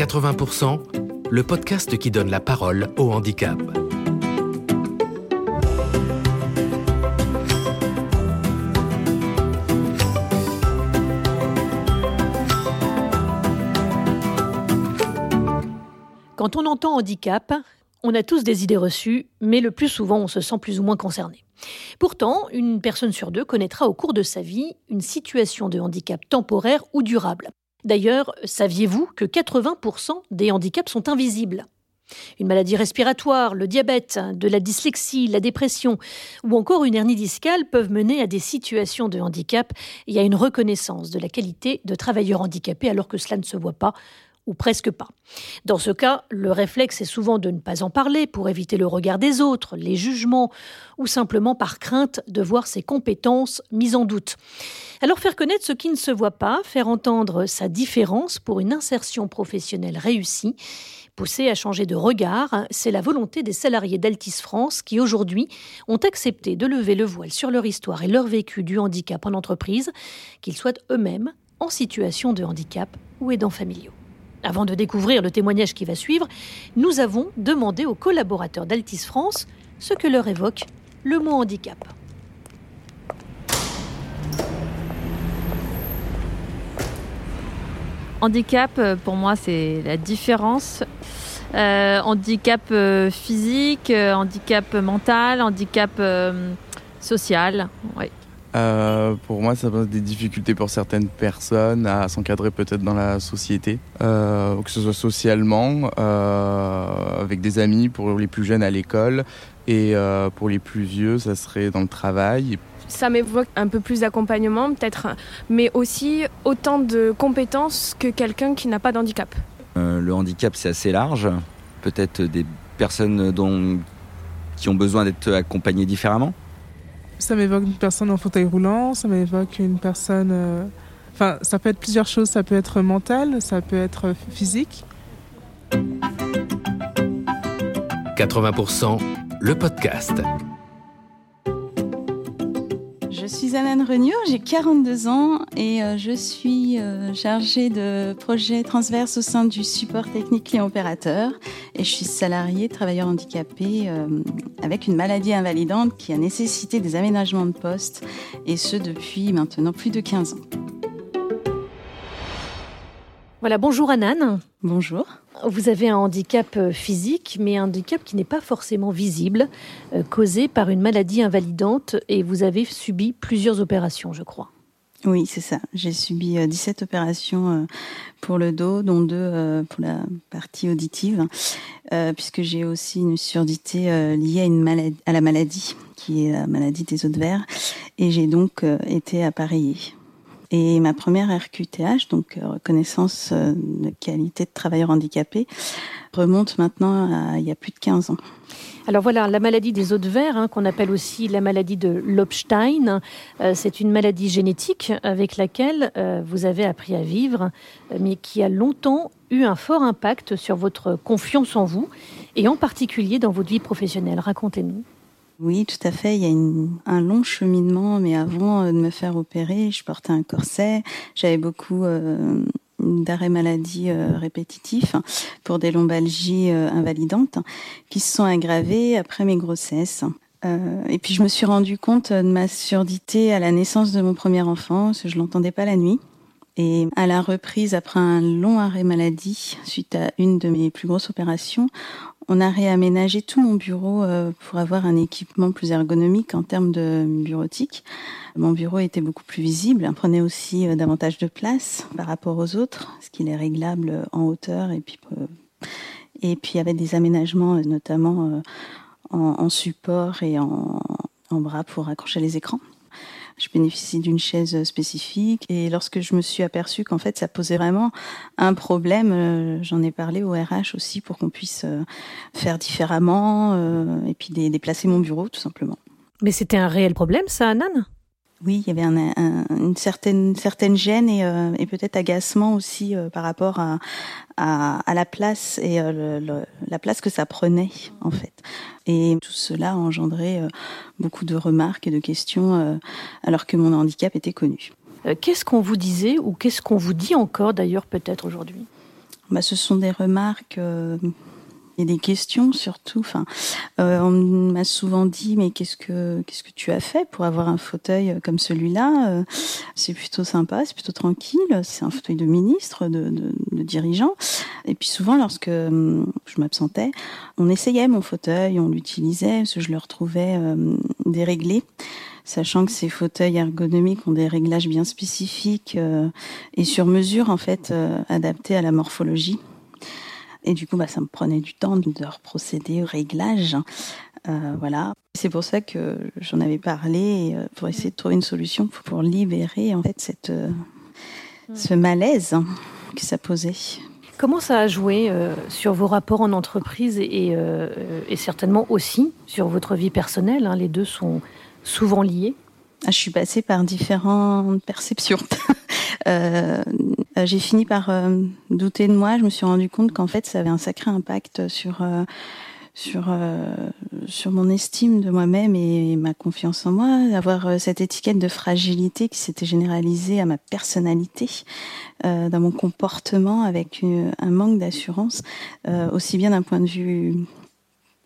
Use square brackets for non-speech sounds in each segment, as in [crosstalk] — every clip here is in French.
80%, le podcast qui donne la parole au handicap. Quand on entend handicap, on a tous des idées reçues, mais le plus souvent on se sent plus ou moins concerné. Pourtant, une personne sur deux connaîtra au cours de sa vie une situation de handicap temporaire ou durable. D'ailleurs, saviez-vous que 80% des handicaps sont invisibles? Une maladie respiratoire, le diabète, de la dyslexie, la dépression ou encore une hernie discale peuvent mener à des situations de handicap et à une reconnaissance de la qualité de travailleur handicapé alors que cela ne se voit pas ou presque pas. Dans ce cas, le réflexe est souvent de ne pas en parler pour éviter le regard des autres, les jugements, ou simplement par crainte de voir ses compétences mises en doute. Alors faire connaître ce qui ne se voit pas, faire entendre sa différence pour une insertion professionnelle réussie, pousser à changer de regard, c'est la volonté des salariés d'Altis France qui aujourd'hui ont accepté de lever le voile sur leur histoire et leur vécu du handicap en entreprise, qu'ils soient eux-mêmes en situation de handicap ou aidants familiaux. Avant de découvrir le témoignage qui va suivre, nous avons demandé aux collaborateurs d'Altis France ce que leur évoque le mot handicap. Handicap, euh, pour moi, c'est la différence. Euh, handicap euh, physique, handicap mental, handicap social. Euh, pour moi, ça pose des difficultés pour certaines personnes à s'encadrer peut-être dans la société, euh, que ce soit socialement, euh, avec des amis, pour les plus jeunes à l'école, et euh, pour les plus vieux, ça serait dans le travail. Ça m'évoque un peu plus d'accompagnement, peut-être, mais aussi autant de compétences que quelqu'un qui n'a pas d'handicap. Euh, le handicap, c'est assez large. Peut-être des personnes dont, qui ont besoin d'être accompagnées différemment ça m'évoque une personne en fauteuil roulant, ça m'évoque une personne... euh, Enfin, ça peut être plusieurs choses, ça peut être mental, ça peut être physique. 80%, le podcast. Je suis Anne Regnault, j'ai 42 ans et euh, je suis euh, chargée de projets transverses au sein du support technique client opérateur et je suis salariée travailleur handicapé euh, avec une maladie invalidante qui a nécessité des aménagements de poste et ce depuis maintenant plus de 15 ans. Voilà, bonjour Anan. Bonjour. Vous avez un handicap euh, physique, mais un handicap qui n'est pas forcément visible, euh, causé par une maladie invalidante, et vous avez subi plusieurs opérations, je crois. Oui, c'est ça. J'ai subi euh, 17 opérations euh, pour le dos, dont deux pour la partie auditive, puisque j'ai aussi une surdité liée à, une à la maladie, qui est la maladie des os de verre, et j'ai donc été appareillée. Et ma première RQTH, donc euh, reconnaissance euh, de qualité de travailleur handicapé, remonte maintenant à il y a plus de 15 ans. Alors voilà, la maladie des de verre, hein, qu'on appelle aussi la maladie de Lobstein, euh, c'est une maladie génétique avec laquelle vous avez appris à vivre, mais qui a longtemps eu un fort impact sur votre confiance en vous, et en particulier dans votre vie professionnelle. Racontez-nous. Oui, tout à fait. Il y a un long cheminement, mais avant euh, de me faire opérer, je portais un corset. J'avais beaucoup euh, d'arrêts maladie euh, répétitifs pour des lombalgies euh, invalidantes qui se sont aggravées après mes grossesses. Euh, et puis je me suis rendu compte de ma surdité à la naissance de mon premier enfant, parce que je l'entendais pas la nuit. Et à la reprise, après un long arrêt maladie, suite à une de mes plus grosses opérations, on a réaménagé tout mon bureau euh, pour avoir un équipement plus ergonomique en termes de bureautique. Mon bureau était beaucoup plus visible, prenait aussi euh, davantage de place par rapport aux autres, ce qu'il est réglable en hauteur et puis euh, et puis il avait des aménagements notamment en, support et en bras pour accrocher les écrans. Je bénéficie d'une chaise spécifique et lorsque je me suis aperçue qu'en fait ça posait vraiment un problème, euh, j'en ai parlé au RH aussi pour qu'on puisse euh, faire différemment euh, et puis dé- déplacer mon bureau tout simplement. Mais c'était un réel problème, ça, Anan Oui, il y avait un, un- une certaine certaine gêne et, euh, et peut-être agacement aussi euh, par rapport à, à, à la place et euh, le- le- la place que ça prenait en fait. Et tout cela a engendré beaucoup de remarques et de questions alors que mon handicap était connu. Qu'est-ce qu'on vous disait, ou qu'est-ce qu'on vous dit encore d'ailleurs peut-être aujourd'hui? Bah, Ce sont des remarques des questions surtout. Enfin, euh, on m'a souvent dit mais qu'est-ce que qu'est-ce que tu as fait pour avoir un fauteuil comme celui-là euh, C'est plutôt sympa, c'est plutôt tranquille. C'est un fauteuil de ministre, de, dirigeant. Et puis souvent lorsque hum, je m'absentais, on essayait mon fauteuil, on l'utilisait parce que je le retrouvais euh, déréglé sachant que ces fauteuils ergonomiques ont des réglages bien spécifiques euh, et sur mesure en fait euh, adaptés à la morphologie. Et du coup, bah, ça me prenait du temps de procéder au réglage. Euh, voilà. C'est pour ça que j'en avais parlé euh, pour essayer de trouver une solution pour libérer en fait cette, euh, ce malaise que ça posait. Comment ça a joué euh, sur vos rapports en entreprise et, euh, et, certainement aussi sur votre vie personnelle hein, Les deux sont souvent liés? Ah, je suis passée par différentes perceptions. [laughs] euh, j'ai fini par euh, douter de moi. Je me suis rendu compte qu'en fait, ça avait un sacré impact sur euh, sur euh, sur mon estime de moi-même et ma confiance en moi. Avoir cette étiquette de fragilité qui s'était généralisée à ma personnalité, dans mon comportement, avec un manque d'assurance, aussi bien d'un point de vue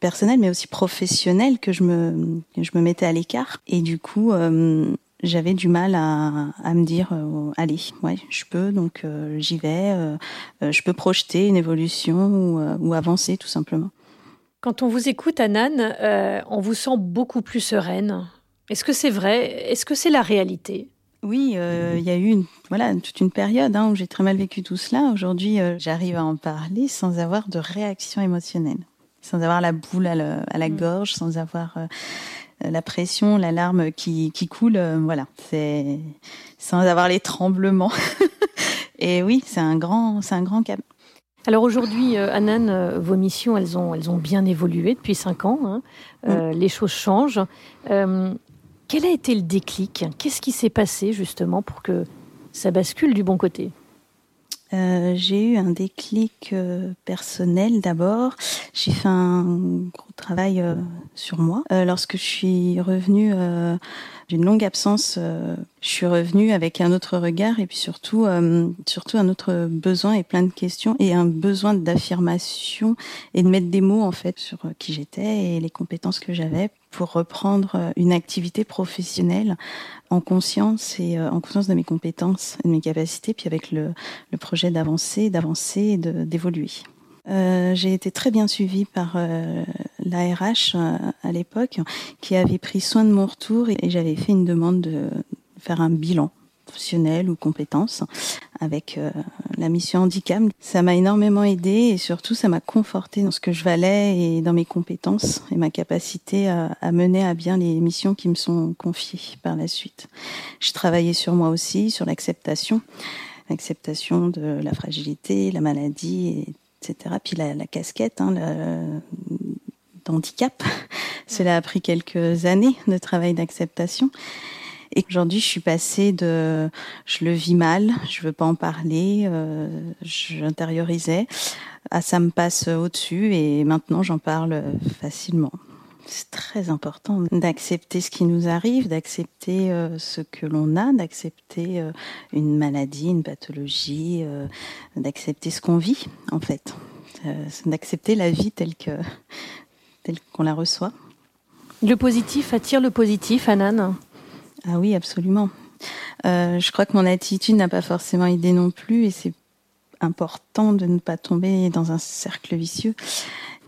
personnel, mais aussi professionnel, que je me, je me mettais à l'écart. Et du coup, euh, j'avais du mal à, à me dire, euh, allez, ouais, je peux, donc euh, j'y vais, je peux projeter une évolution ou, ou, avancer tout simplement. Quand on vous écoute, Anan, on vous sent beaucoup plus sereine. Est-ce que c'est vrai? Est-ce que c'est la réalité? Oui, il euh, y a eu une, voilà, toute une période hein, où j'ai très mal vécu tout cela. Aujourd'hui, euh, j'arrive à en parler sans avoir de réaction émotionnelle sans avoir la boule à, le, à la mmh. gorge, sans avoir euh, la pression, la larme qui, qui coule. Euh, voilà, c'est sans avoir les tremblements. [laughs] Et oui, c'est un grand, c'est un grand cap. Alors aujourd'hui, euh, Anan, euh, vos missions, elles ont, elles ont bien évolué depuis cinq ans. Hein. Euh, mmh. Les choses changent. Euh, quel a été le déclic? Qu'est-ce qui s'est passé justement pour que ça bascule du bon côté? Euh, j'ai eu un déclic euh, personnel d'abord. J'ai fait un gros travail euh, sur moi. Lorsque je suis revenue d'une longue absence, je suis revenue avec un autre regard et puis surtout, surtout un autre besoin et plein de questions et un besoin d'affirmation et de mettre des mots en fait sur qui j'étais et les compétences que j'avais pour reprendre une activité professionnelle en conscience et en conscience de mes compétences et de mes capacités, puis avec le, projet d'avancer, d'avancer et d'évoluer. Euh, j'ai été très bien suivie par euh, l'ARH euh, à l'époque, qui avait pris soin de mon retour et, j'avais fait une demande de faire un bilan professionnel ou compétences avec euh, la mission handicap. Ça m'a énormément aidé et surtout ça m'a conforté dans ce que je valais et dans mes compétences et ma capacité à, mener à bien les missions qui me sont confiées par la suite. Je travaillais sur moi aussi, sur l'acceptation, l'acceptation de la fragilité, la maladie et etc. Puis la, la casquette hein, d'handicap, cela a pris quelques années de travail d'acceptation. Et aujourd'hui, je suis passée de je le vis mal, je veux pas en parler, euh, j'intériorisais, à ça me passe au-dessus et maintenant j'en parle facilement. C'est très important d'accepter ce qui nous arrive, d'accepter euh, ce que l'on a, d'accepter euh, une maladie, une pathologie, euh, d'accepter ce qu'on vit en fait, euh, d'accepter la vie telle que telle qu'on la reçoit. Le positif attire le positif, Anan. Ah oui, absolument. Euh, je crois que mon attitude n'a pas forcément aidé non plus et c'est important de ne pas tomber dans un cercle vicieux.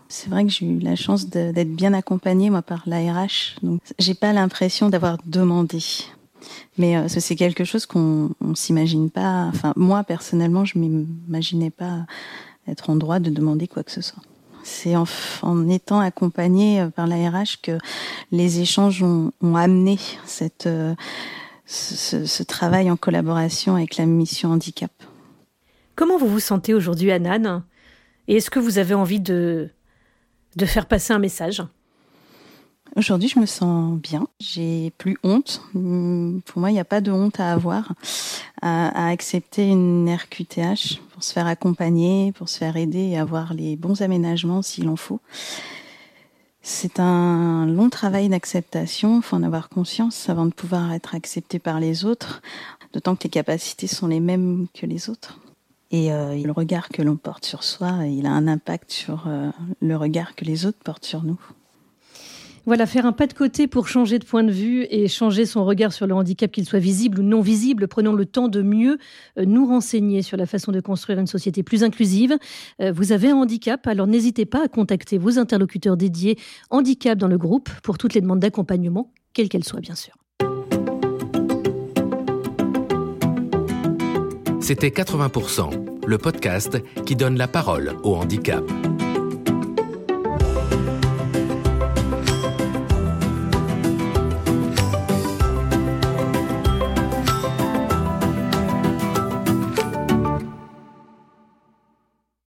C'est vrai que j'ai eu la chance d'être bien accompagnée moi par l'ARH, donc j'ai pas l'impression d'avoir demandé. Mais euh, c'est quelque chose qu'on on, s'imagine pas. Enfin, moi personnellement, je m'imaginais pas être en droit de demander quoi que ce soit. C'est en, étant accompagnée par l'ARH que les échanges ont, amené euh, ce, travail en collaboration avec la mission handicap. Comment vous vous sentez aujourd'hui, Anan Et est-ce que vous avez envie de faire passer un message? Aujourd'hui, je me sens bien. J'ai plus honte. Pour moi, il n'y a pas de honte à avoir, à, accepter une RQTH pour se faire accompagner, pour se faire aider et avoir les bons aménagements s'il en faut. C'est un long travail d'acceptation. Il faut en avoir conscience avant de pouvoir être accepté par les autres, d'autant que les capacités sont les mêmes que les autres. Et le regard que l'on porte sur soi, il a un impact sur le regard que les autres portent sur nous. Voilà, faire un pas de côté pour changer de point de vue et changer son regard sur le handicap, qu'il soit visible ou non visible. Prenons le temps de mieux euh, nous renseigner sur la façon de construire une société plus inclusive. Euh, vous avez un handicap, alors n'hésitez pas à contacter vos interlocuteurs dédiés handicap dans le groupe pour toutes les demandes d'accompagnement, quelles qu'elles soient bien sûr. C'était 80%, le podcast qui donne la parole au handicap.